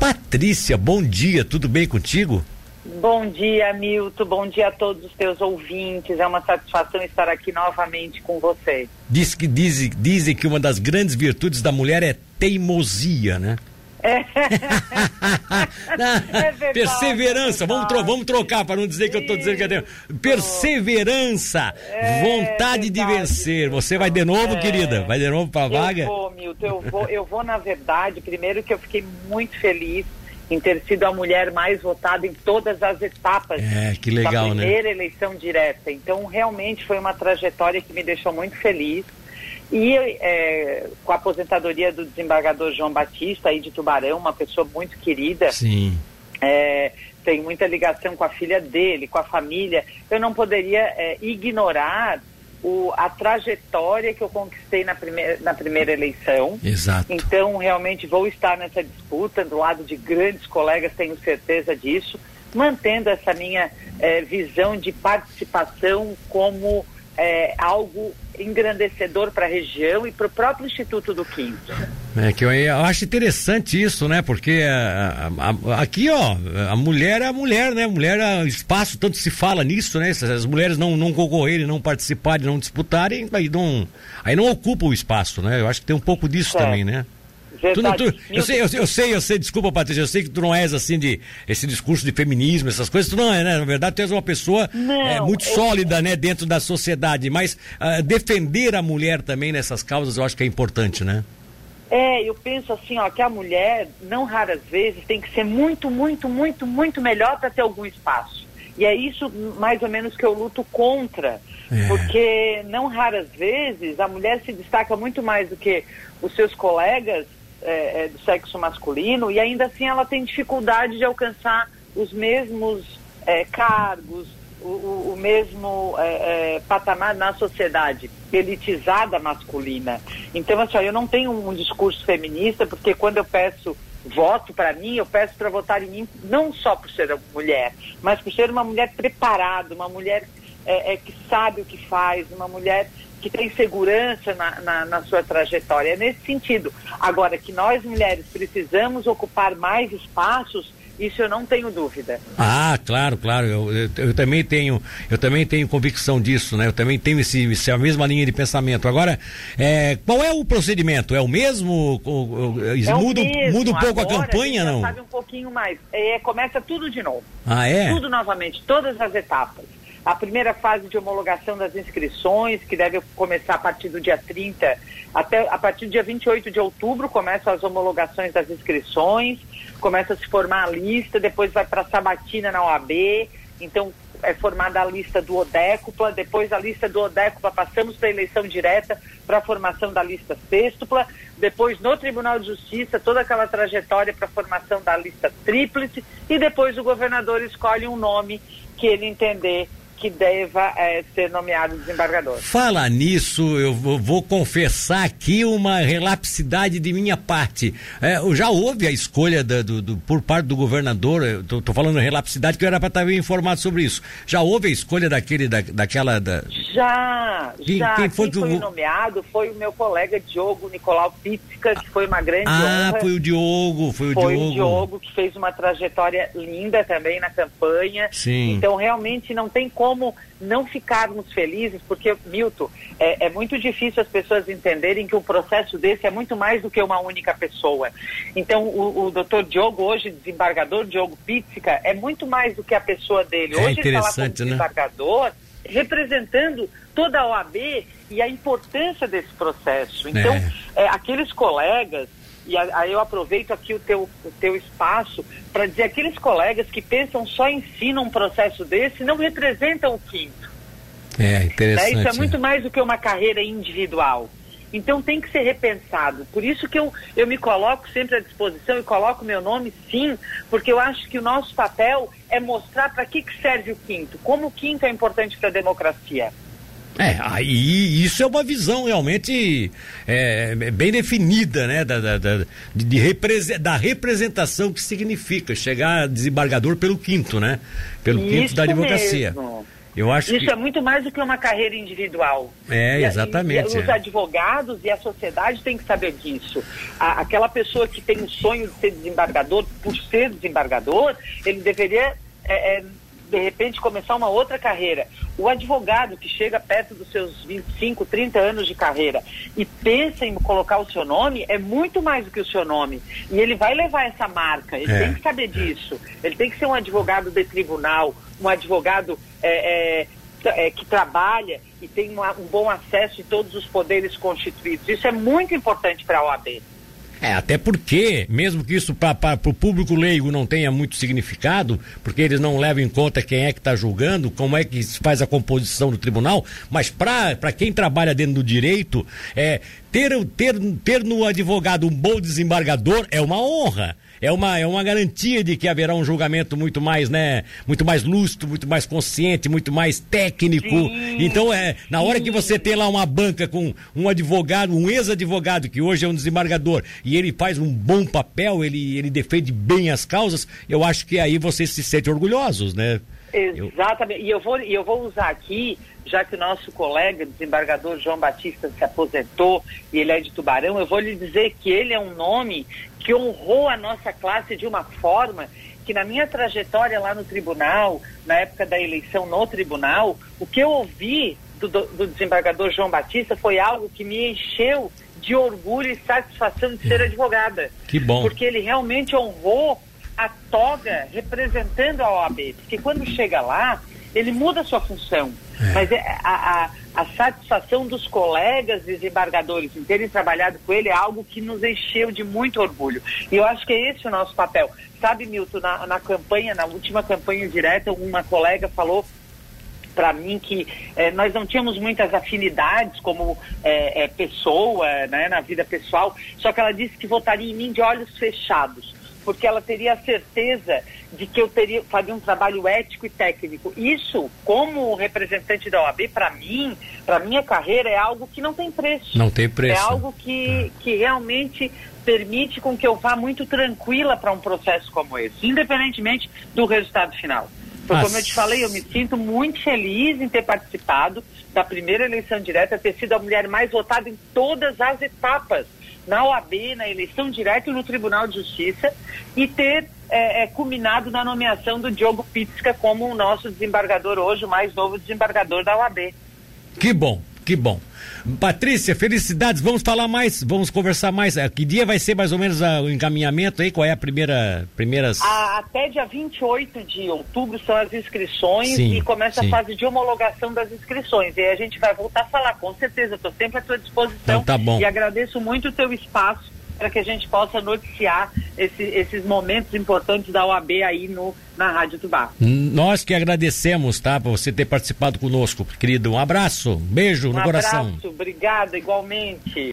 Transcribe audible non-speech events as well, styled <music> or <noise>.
Patrícia, bom dia, tudo bem contigo? Bom dia, Milton. Bom dia a todos os teus ouvintes. É uma satisfação estar aqui novamente com você. Diz que dizem, dizem que uma das grandes virtudes da mulher é teimosia, né? É. <laughs> é verdade, Perseverança, é vamos, tro vamos trocar para não dizer que eu estou dizendo que é Perseverança, é vontade de vencer. Você vai de novo, é. querida? Vai de novo para a vaga? Eu vou, Milton, eu vou, eu vou na verdade, primeiro que eu fiquei muito feliz em ter sido a mulher mais votada em todas as etapas é, que legal, da primeira né? eleição direta. Então, realmente foi uma trajetória que me deixou muito feliz. E é, com a aposentadoria do desembargador João Batista, aí de Tubarão, uma pessoa muito querida. Sim. É, tem muita ligação com a filha dele, com a família. Eu não poderia é, ignorar o, a trajetória que eu conquistei na primeira, na primeira eleição. Exato. Então, realmente vou estar nessa disputa do lado de grandes colegas, tenho certeza disso, mantendo essa minha é, visão de participação como é, algo engrandecedor para a região e para o próprio Instituto do Quinto. É que eu, eu, acho interessante isso, né? Porque a, a, a, aqui, ó, a mulher é a mulher, né? Mulher é espaço, tanto se fala nisso, né? Se as mulheres não, não concorrerem, não participarem, não disputarem, aí não, aí não ocupa o espaço, né? Eu acho que tem um pouco disso é. também, né? Tu, não, tu, eu, sei, eu, eu, sei, eu sei, desculpa, Patrícia, eu sei que tu não és assim de esse discurso de feminismo, essas coisas, tu não é, né? Na verdade, tu és uma pessoa não, é, muito eu... sólida, né, dentro da sociedade, mas uh, defender a mulher também nessas causas eu acho que é importante, né? É, eu penso assim, ó, que a mulher, não raras vezes, tem que ser muito, muito, muito, muito melhor para ter algum espaço. E é isso mais ou menos que eu luto contra, é. porque não raras vezes a mulher se destaca muito mais do que os seus colegas é, é, do sexo masculino e ainda assim ela tem dificuldade de alcançar os mesmos é, cargos, o, o, o mesmo é, é, patamar na sociedade elitizada masculina. Então, assim, eu não tenho um discurso feminista, porque quando eu peço voto para mim, eu peço para votar em mim não só por ser mulher, mas por ser uma mulher preparada, uma mulher é, é, que sabe o que faz, uma mulher que tem segurança na, na, na, sua trajetória. É nesse sentido. Agora, que nós mulheres precisamos ocupar mais espaços, isso eu não tenho dúvida. Ah, claro, claro. Eu, eu, eu também tenho, eu também tenho convicção disso, né? Eu também tenho esse, essa mesma linha de pensamento. Agora, é, qual é o procedimento? É o mesmo? É muda, o mesmo. muda um pouco Agora, a campanha, a não? Sabe um pouquinho mais. É, começa tudo de novo. Ah, é? Tudo novamente, todas as etapas a primeira fase de homologação das inscrições, que deve começar a partir do dia 30, até a partir do dia 28 de outubro começam as homologações das inscrições, começa a se formar a lista, depois vai para a sabatina na OAB, então é formada a lista do odécupla, depois a lista do odécupla passamos para a eleição direta para a formação da lista sextupla, depois no Tribunal de Justiça toda aquela trajetória para a formação da lista tríplice e depois o governador escolhe um nome que ele entender que deva é, ser nomeado desembargador. Fala nisso, eu vou, confessar aqui uma relapsidade de minha parte. É, já houve a escolha da, do, do, por parte do governador, estou falando relapsidade que eu era para estar informado sobre isso. Já houve a escolha daquele, da, daquela. Da... Já, quem, já. Quem foi, quem foi nomeado foi o meu colega Diogo Nicolau Pizzica, que foi uma grande ah, honra. foi o Diogo, foi o foi Diogo. Foi o Diogo que fez uma trajetória linda também na campanha. Sim. Então realmente não tem como não ficarmos felizes, porque, Milton, é, é, muito difícil as pessoas entenderem que um processo desse é muito mais do que uma única pessoa. Então, o, o doutor Diogo, hoje desembargador, Diogo Pizzica, é muito mais do que a pessoa dele. É hoje ele está lá como né? desembargador, né? Representando toda a OAB e a importância desse processo. Então, é. É, aqueles colegas e aí eu aproveito aqui o teu, o teu espaço para dizer aqueles colegas que pensam só em si num processo desse não representam o quinto. É, interessante. Né? Isso é muito mais do que uma carreira individual. Então tem que ser repensado. Por isso que eu, eu me coloco sempre à disposição e coloco meu nome sim, porque eu acho que o nosso papel é mostrar para que, que serve o quinto, como o quinto é importante para a democracia. É, aí isso é uma visão realmente é, bem definida, né? Da, da, da, de, da representação que significa chegar desembargador pelo quinto, né? Pelo isso quinto da advocacia. Mesmo. Eu acho Isso que... é muito mais do que uma carreira individual. É, exatamente. E, e os é. advogados e a sociedade têm que saber disso. A, aquela pessoa que tem o sonho de ser desembargador, por ser desembargador, ele deveria, é, é, de repente, começar uma outra carreira. O advogado que chega perto dos seus 25, 30 anos de carreira e pensa em colocar o seu nome, é muito mais do que o seu nome. E ele vai levar essa marca, ele É. tem que saber disso. Ele tem que ser um advogado de tribunal, um advogado é, é, é, que trabalha e tem uma- um bom acesso em todos os poderes constituídos. Isso é muito importante para a OAB. É, até porque, mesmo que isso para o público leigo não tenha muito significado, porque eles não levam em conta quem é que está julgando, como é que se faz a composição do tribunal, mas para quem trabalha dentro do direito, é, ter, ter, ter no advogado um bom desembargador é uma honra. É uma, é uma garantia de que haverá um julgamento muito mais, né, muito mais lúcido, muito mais consciente, muito mais técnico. Sim, então, é, na hora que você tem lá uma banca com um advogado, um ex-advogado, que hoje é um desembargador, e ele faz um bom papel, ele, ele defende bem as causas, eu acho que aí vocês se sentem orgulhosos, né? Eu- Exatamente. E eu vou, e eu vou usar aqui, já que o nosso colega, desembargador João Batista, se aposentou e ele é de Tubarão, eu vou lhe dizer que ele é um nome que honrou a nossa classe de uma forma que na minha trajetória lá no tribunal, na época da eleição no tribunal, o que eu ouvi do, do- do desembargador João Batista foi algo que me encheu de orgulho e satisfação de ser advogada. Que bom. Porque ele realmente honrou a toga representando a OAB. Porque quando chega lá, ele muda a sua função. Mas é a, a, a satisfação dos colegas desembargadores em terem trabalhado com ele é algo que nos encheu de muito orgulho. E eu acho que é esse o nosso papel. Sabe, Milton, na, na campanha, na última campanha direta, uma colega falou para mim que eh, nós não tínhamos muitas afinidades como eh, eh, pessoa, né, na vida pessoal, só que ela disse que votaria em mim de olhos fechados, porque ela teria a certeza de que eu teria faria um trabalho ético e técnico. Isso, como representante da OAB, para mim, para minha carreira, é algo que não tem preço. Não tem preço. É algo que, que realmente permite com que eu vá muito tranquila para um processo como esse, independentemente do resultado final. Então, Mas- como eu te falei, eu me sinto muito feliz em ter participado da primeira eleição direta, ter sido a mulher mais votada em todas as etapas, na OAB, na eleição direta no Tribunal de Justiça, e ter é, é, culminado na nomeação do Diogo Pitzka como o nosso desembargador hoje, o mais novo desembargador da OAB. Que bom, que bom. Patrícia, felicidades. Vamos falar mais, vamos conversar mais. Eh, Que dia vai ser mais ou menos ah, o encaminhamento aí? Qual é a primeira. Primeiras... A- até dia 28 de outubro são as inscrições Sim, e começa sim. a fase de homologação das inscrições. E aí a gente vai voltar a falar, com certeza. Estou sempre à sua disposição. Então tá bom. E agradeço muito o teu espaço para que a gente possa noticiar esse- esses momentos importantes da OAB aí no, na Rádio Tubá. Nós que agradecemos, tá? Por você ter participado conosco, querido. Um abraço, um beijo Um no coração. abraço, obrigada, igualmente.